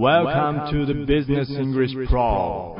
Welcome to the Business English Pro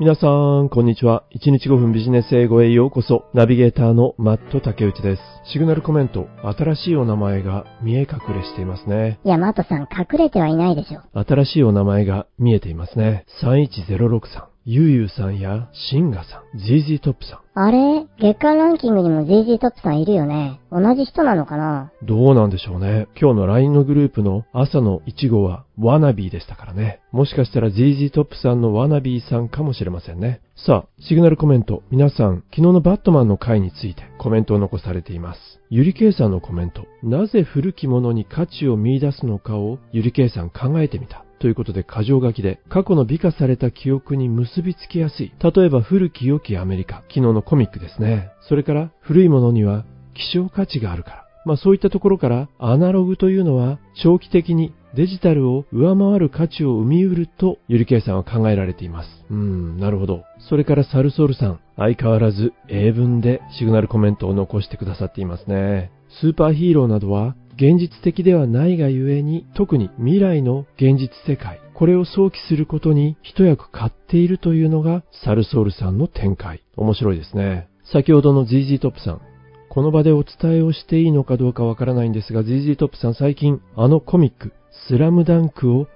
皆さん、こんにちは。1日5分ビジネス英語へようこそ。ナビゲーターのマット竹内です。シグナルコメント、新しいお名前が見え隠れしていますね。いや、マットさん、隠れてはいないでしょ。新しいお名前が見えていますね。31063さん、ゆうゆうさんやシンガさん、ZZ トップさん。あれ？月間ランキングにも ZZ トップさんいるよね。同じ人なのかな？どうなんでしょうね。今日の LINE のグループの朝の1号はワナビーでしたからね。もしかしたら ZZ トップさんのワナビーさんかもしれませんね。さあ、シグナルコメント。皆さん、昨日のバットマンの回についてコメントを残されています。ゆりけいさんのコメント。なぜ古きものに価値を見出すのかをゆりけいさん考えてみた。ということで、過剰書きで、過去の美化された記憶に結びつきやすい。例えば、古き良きアメリカ。昨日のコミックですね。それから、古いものには希少価値があるから。まあそういったところから、アナログというのは、長期的にデジタルを上回る価値を生み得ると、ゆりけいさんは考えられています。うん、なるほど。それからサルソルさん、相変わらず英文でシグナルコメントを残してくださっていますね。スーパーヒーローなどは、現実的ではないがゆえに、特に未来の現実世界、これを想起することに一役買っているというのがサルソールさんの展開。面白いですね。先ほどの ZZ トップさん。この場でお伝えをしていいのかどうかわからないんですが、ZZ トップさん最近あのコミック、スラムダンクを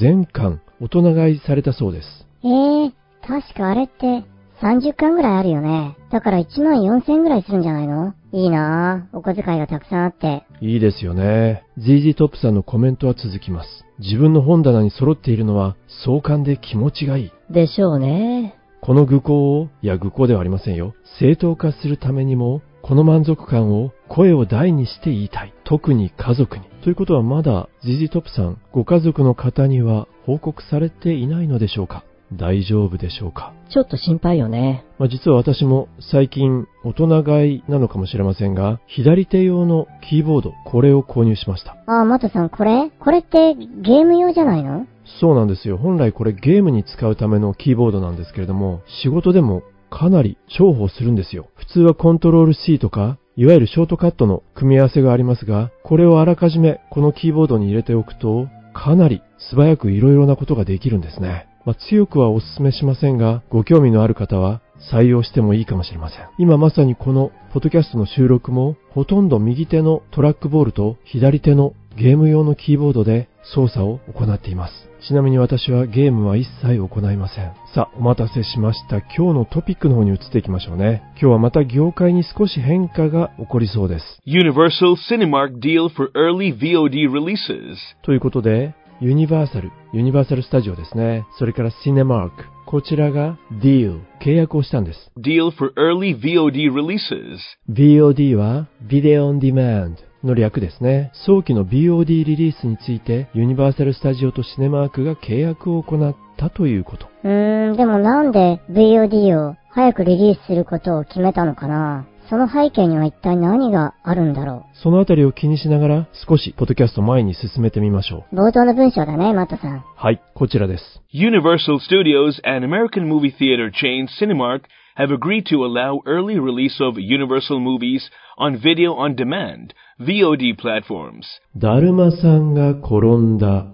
全巻大人買いされたそうです。えー、確かあれって30巻ぐらいあるよね。だから1万4000ぐらいするんじゃないの？いいなぁ。お小遣いがたくさんあって。いいですよね。ZZ トップさんのコメントは続きます。自分の本棚に揃っているのは壮観で気持ちがいい。でしょうね。この愚行を、いや愚行ではありませんよ。正当化するためにも、この満足感を声を大にして言いたい。特に家族に。ということはまだ ZZ トップさん、ご家族の方には報告されていないのでしょうか？大丈夫でしょうか？ちょっと心配よね。まあ、実は私も最近大人買いなのかもしれませんが、左手用のキーボード、これを購入しました。あー、マットさん、これ？これってゲーム用じゃないの？そうなんですよ。本来これゲームに使うためのキーボードなんですけれども、仕事でもかなり重宝するんですよ。普通はコントロール C とか、いわゆるショートカットの組み合わせがありますが、これをあらかじめこのキーボードに入れておくと、かなり素早くいろいろなことができるんですね。まあ、強くはお勧めしませんが、ご興味のある方は採用してもいいかもしれません。今まさにこのポッドキャストの収録も、ほとんど右手のトラックボールと左手のゲーム用のキーボードで操作を行っています。ちなみに私はゲームは一切行いません。さあ、お待たせしました。今日のトピックの方に移っていきましょうね。今日はまた業界に少し変化が起こりそうです。Universal Cinemark deal for early VOD releases. ということで、ユニバーサル、ユニバーサルスタジオですね。それからシネマーク。こちらが deal、契約をしたんです。Deal for early VOD releases. VOD は Video on Demand の略ですね。早期の VOD リリースについてユニバーサルスタジオとシネマークが契約を行ったということ。うーん、でもなんで VOD を早くリリースすることを決めたのかな？その背景には一体何があるんだろそのあたりを気にしながら少しポッドキャスト前に進めてみましょう。う冒頭の文章だね、マットさん。はい、こちらです。Universal Studios and American movie theater chain Cinemark have agreed to allow early release of Universal movies on video on demand, VOD platforms. だるまさんが転んだ。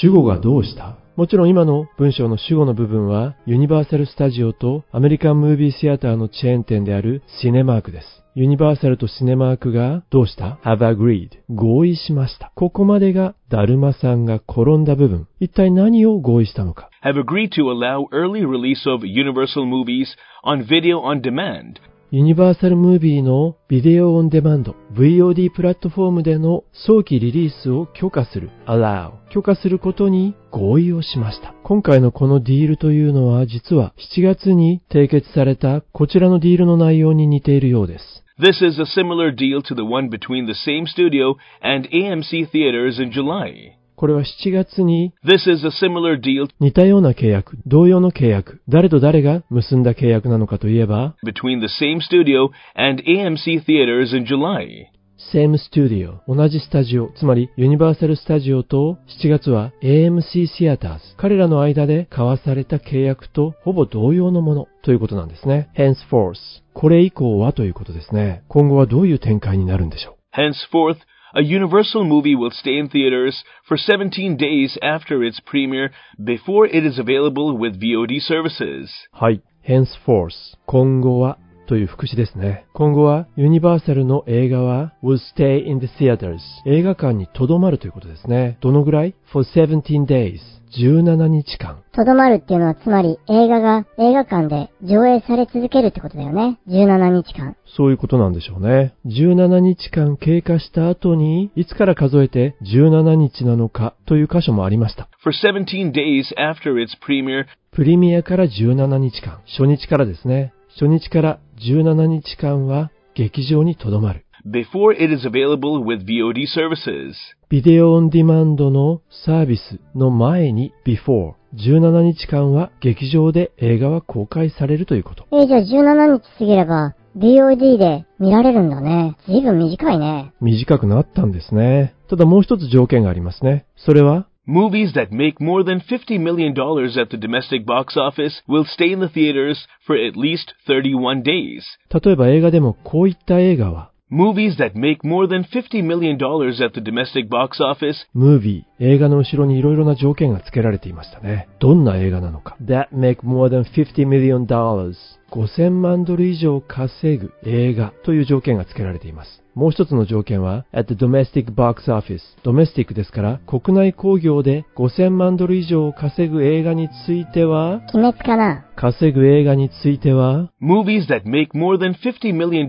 主語がどうしたもちろん今の文章の主語の部分はユニバーサルスタジオとアメリカンムービーシアターのチェーン店であるシネマークです。ユニバーサルとシネマークがどうした ?have agreed 合意しました。ここまでがだるまさんが転んだ部分。一体何を合意したのか？Have agreed to allow early release of Universal movies on video on demand, ユニバーサルムービーのビデオオンデマンド VOD プラットフォームでの早期リリースを許可する allow 許可することに合意をしました。今回のこのディールというのは実は7月に締結されたこちらのディールの内容に似ているようです。This is a similar deal to the one between the same studio and AMC theaters in July. これは7月に This is a similar deal 似たような契約、同様の契約、誰と誰が結んだ契約なのかといえば、between the same studio and AMC theaters in July. same studio 同じスタジオ、つまりユニバーサルスタジオと7月は AMC Theaters 彼らの間で交わされた契約とほぼ同様のものということなんですね。henceforth これ以降はということですね。今後はどういう展開になるんでしょう Henceforth, a Universal movie will stay in theaters for 17 days after its premiere before it is available with VOD services. はい。henceforth 今後はという副詞ですね。今後はユニバーサルの映画は will stay in the theaters 映画館に留まるということですね。どのぐらい ?for 17 days 17日間。とどまるっていうのはつまり映画が映画館で上映され続けるってことだよね。17日間。そういうことなんでしょうね。17日間経過した後に、いつから数えて17日なのかという箇所もありました。For 17 days after its premiere, プレミアから17日間、初日からですね。初日から17日間は劇場に留まる。before it is available with VOD services. ビデオオンディマンドのサービスの前に before 17日間は劇場で映画は公開されるということ。えーじゃあ17日過ぎれば VOD で見られるんだね。ずいぶん短いね。短くなったんですね。ただもう一つ条件がありますね。それは Movies that make more than $50 million at the domestic box office will stay in the theaters for at least 31 days. 例えば映画でもこういった映画は Movies that make more than $50 million at the domestic box office ムービー、映画の後ろにいろいろな条件が付けられていましたね。どんな映画なのか。That make more than 50 million dollars. 5000万ドル以上稼ぐ映画という条件が付けられています。もう一つの条件は、at the domestic box office。ドメスティックですから、国内興行で5000万ドル以上稼ぐ映画については、鬼滅かな稼ぐ映画については、Movies that make more than $50 million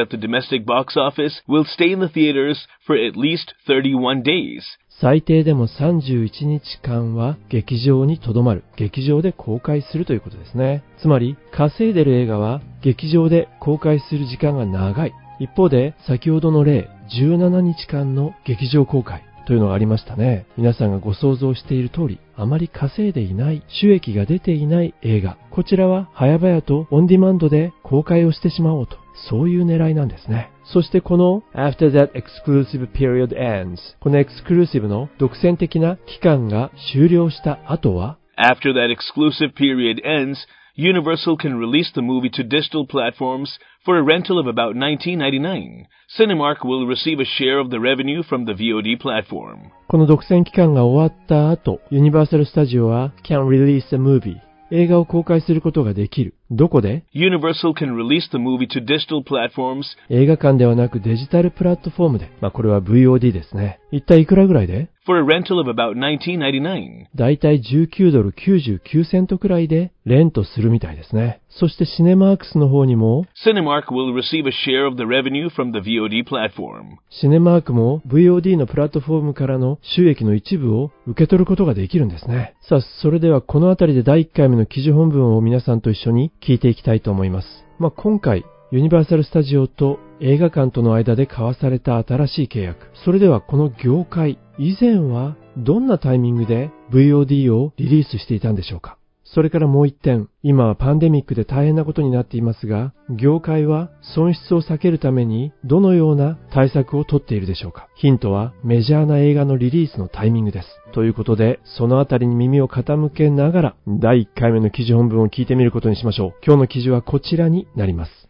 at the domestic box office will stay in the theaters for at least 31 days. 最低でも31日間は劇場に留まる。劇場で公開するということですね。つまり、稼いでる映画は劇場で公開する時間が長い。一方で、先ほどの例、17日間の劇場公開というのがありましたね。皆さんがご想像している通り、あまり稼いでいない、収益が出ていない映画。こちらは早々とオンディマンドで公開をしてしまおうと。そういう狙いなんですね。そしてこの After that exclusive period ends このエクスクルーシブの独占的な期間が終了した後は After that exclusive period ends, Universal can release the movie to digital platforms for a rental of about $19.99. Cinemark will receive a share of the revenue from the VOD platform. この独占期間が終わった後、ユニバーサル・スタジオは can release a movie 映画を公開することができる。どこで Universal can release the movie to digital platforms 映画館ではなくデジタルプラットフォームで。まあこれは VOD ですね。一体いくらぐらいで for a rental of about $19.99. だいたい19ドル99セントくらいでレントするみたいですね。そしてシネマークスの方にも Cinemark will receive a share of the revenue from the VOD platform. シネマークも VOD のプラットフォームからの収益の一部を受け取ることができるんですね。さあ、それではこのあたりで第1回目の記事本文を皆さんと一緒に聞いていきたいと思います。まあ、今回、ユニバーサル・スタジオと映画館との間で交わされた新しい契約。それではこの業界、以前はどんなタイミングで VOD をリリースしていたんでしょうか？それからもう一点、今はパンデミックで大変なことになっていますが、業界は損失を避けるためにどのような対策をとっているでしょうか？ヒントはメジャーな映画のリリースのタイミングです。ということで、そのあたりに耳を傾けながら、第1回目の記事本文を聞いてみることにしましょう。今日の記事はこちらになります。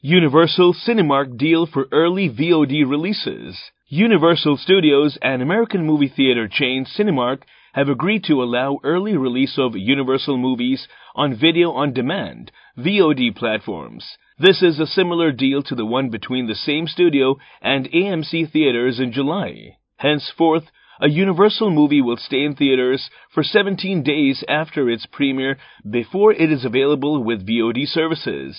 Universal Cinemark deal for early VOD releases. Universal Studios and American movie theater chain Cinemark have agreed to allow early release of Universal movies on video on demand, VOD platforms. This is a similar deal to the one between the same studio and AMC theaters in July. Henceforth, a Universal movie will stay in theaters for 17 days after its premiere before it is available with VOD services.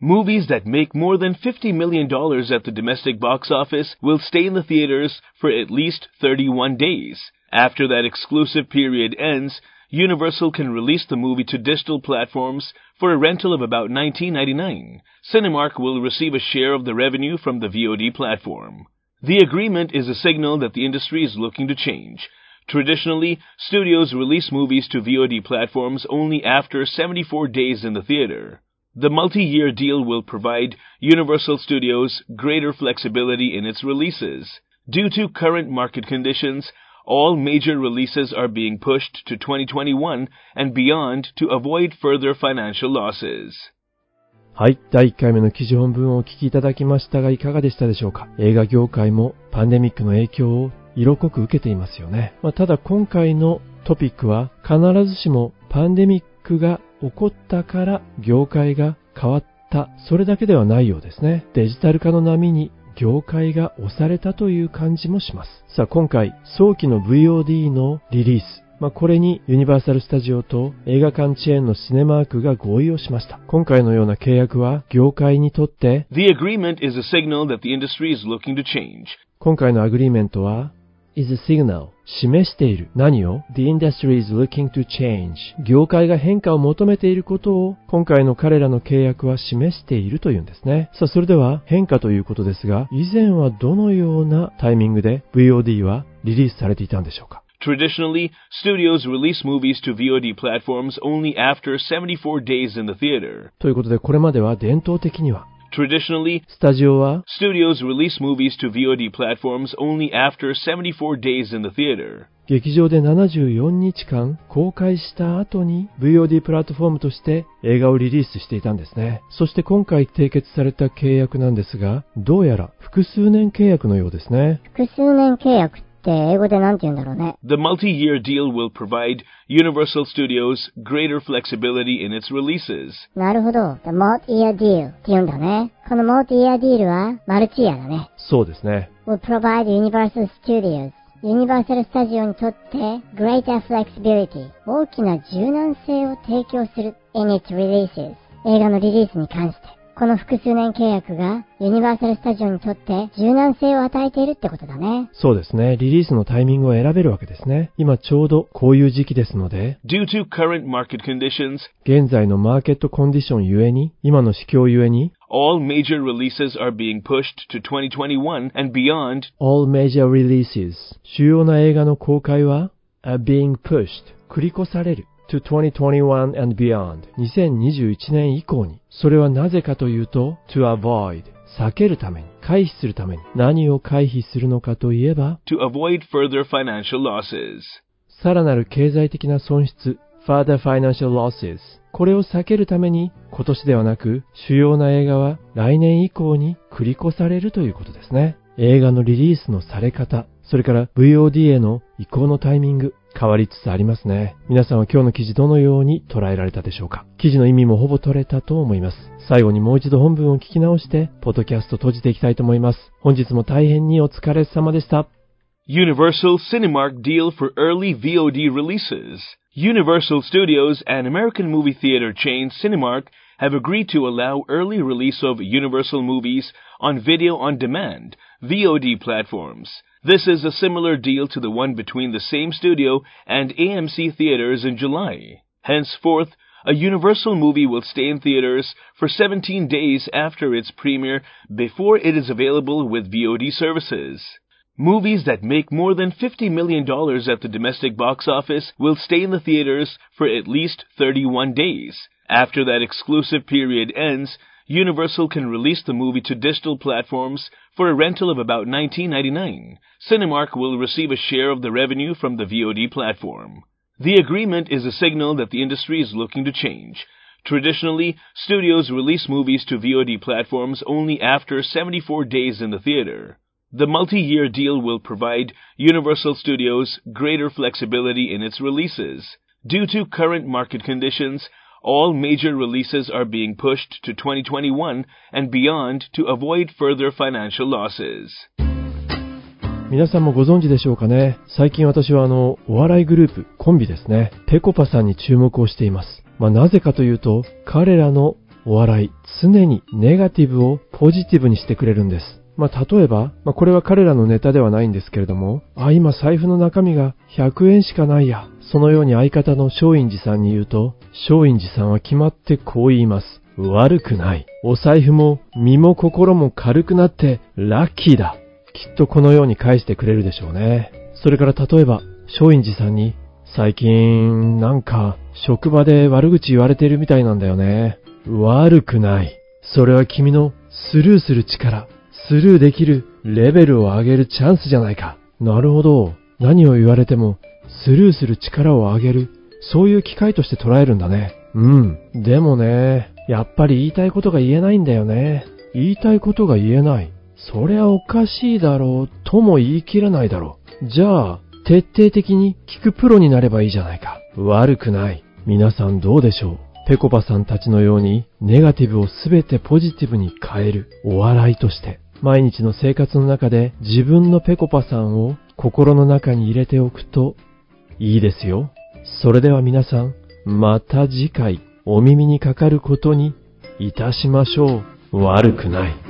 Movies that make more than $50 million at the domestic box office will stay in the theaters for at least 31 days. After that exclusive period ends, Universal can release the movie to digital platforms for a rental of about $19.99. Cinemark will receive a share of the revenue from the VOD platform. The agreement is a signal that the industry is looking to change. Traditionally, studios release movies to VOD platforms only after 74 days in the theater. The multi-year deal will provide Universal Studios greater flexibility in its releases. Due to current market conditions, all major releases are being pushed to 2021 and beyond to avoid further financial losses. はい。第1回目の記事本文をお聞きいただきましたがいかがでしたでしょうか映画業界もパンデミックの影響を色濃く受けていますよね。まあ、ただ今回のトピックは必ずしもパンデミッ クが起こったから業界が変わったそれだけではないようですね。デジタル化の波に業界が押されたという感じもします。さあ今回早期の VOD のリリースまあ、これにユニバーサル・スタジオと映画館チェーンのシネマークが合意をしました。今回のような契約は業界にとって The agreement is a signal that the industry is looking to change. 今回のアグリーメントは is a signal 示している。何を？The industry is looking to change. 業界が変化を求めていることを今回の彼らの契約は示しているというんですね。さあそれでは変化ということですが以前はどのようなタイミングで VOD はリリースされていたんでしょうか？Traditionally, studios release movies to VOD platforms only after 74 days in the theater. ということでこれまでは伝統的には Traditionally, スタジオは studios release movies to VOD platforms only after 74 days in the theater. 劇場で74日間公開した後に VOD プラットフォームとして映画をリリースしていたんですね。そして今回締結された契約なんですが、どうやら複数年契約のようですね。複数年契約って英語でなんて言うんだろうね。The multi-year deal will provide Universal Studios greater flexibility in its releases. なるほど。The multi-year deal って言うんだね。この multi-year deal はマルチイヤーだね。そうですね。will provide Universal Studios ユニバーサル・スタジオにとって greater flexibility 大きな柔軟性を提供する in its releases 映画のリリースに関してこの複数年契約がユニバーサル・スタジオにとって柔軟性を与えているってことだね。そうですね。リリースのタイミングを選べるわけですね。今ちょうどこういう時期ですので、Due to current market conditions, 現在のマーケットコンディションゆえに、今の市況ゆえに、all major releases are being pushed to 2021 and beyond all major releases 主要な映画の公開は are being pushed 繰り越される to 2021 and beyond 2021年以降にそれはなぜかというと to avoid 避けるために回避するために何を回避するのかといえば to avoid further financial losses. さらなる経済的な損失 further financial losses これを避けるために今年ではなく主要な映画は来年以降に繰り越されるということですね。映画のリリースのされ方、それから VOD への移行のタイミング、変わりつつありますね。皆さんは今日の記事どのように捉えられたでしょうか記事の意味もほぼ取れたと思います。最後にもう一度本文を聞き直して、ポッドキャスト閉じていきたいと思います。本日も大変にお疲れ様でした。Universal Cinemark deal for early VOD releases. Universal Studios and American movie theater chain Cinemark have agreed to allow early release of Universal movies on video on demand, VOD platforms. This is a similar deal to the one between the same studio and AMC theaters in July. Henceforth, a Universal movie will stay in theaters for 17 days after its premiere before it is available with VOD services. Movies that make more than $50 million at the domestic box office will stay in the theaters for at least 31 days. After that exclusive period ends, Universal can release the movie to digital platforms for a rental of about $19.99. Cinemark will receive a share of the revenue from the VOD platform. The agreement is a signal that the industry is looking to change. Traditionally, studios release movies to VOD platforms only after 74 days in the theater. The multi-year deal will provide Universal Studios greater flexibility in its releases. Due to current market conditions, all major releases are being pushed to 2021 and beyond to avoid further financial losses. 皆さんもご存知でしょうかね最近私はあの、お笑いグループ、コンビですね、ペコパさんに注目をしています。まあなぜかというと、彼らのお笑い、常にネガティブをポジティブにしてくれるんです。まあ例えば、まあこれは彼らのネタではないんですけれども、あ、今財布の中身が100円しかないや。そのように相方の松陰寺さんに言うと、松陰寺さんは決まってこう言います。悪くない。お財布も身も心も軽くなってラッキーだ。きっとこのように返してくれるでしょうね。それから例えば、松陰寺さんに、最近、なんか、職場で悪口言われてるみたいなんだよね。悪くない。それは君のスルーする力、スルーできるレベルを上げるチャンスじゃないか。なるほど。何を言われても、スルーする力を上げる。そういう機会として捉えるんだね。うん。でもね、やっぱり言いたいことが言えないんだよね。言いたいことが言えない。そりゃおかしいだろうとも言い切らないだろう。じゃあ、徹底的に聞くプロになればいいじゃないか。悪くない。皆さんどうでしょうペコパさんたちのようにネガティブをすべてポジティブに変えるお笑いとして毎日の生活の中で自分のペコパさんを心の中に入れておくといいですよ。それでは皆さん、また次回お耳にかかることにいたしましょう。悪くない。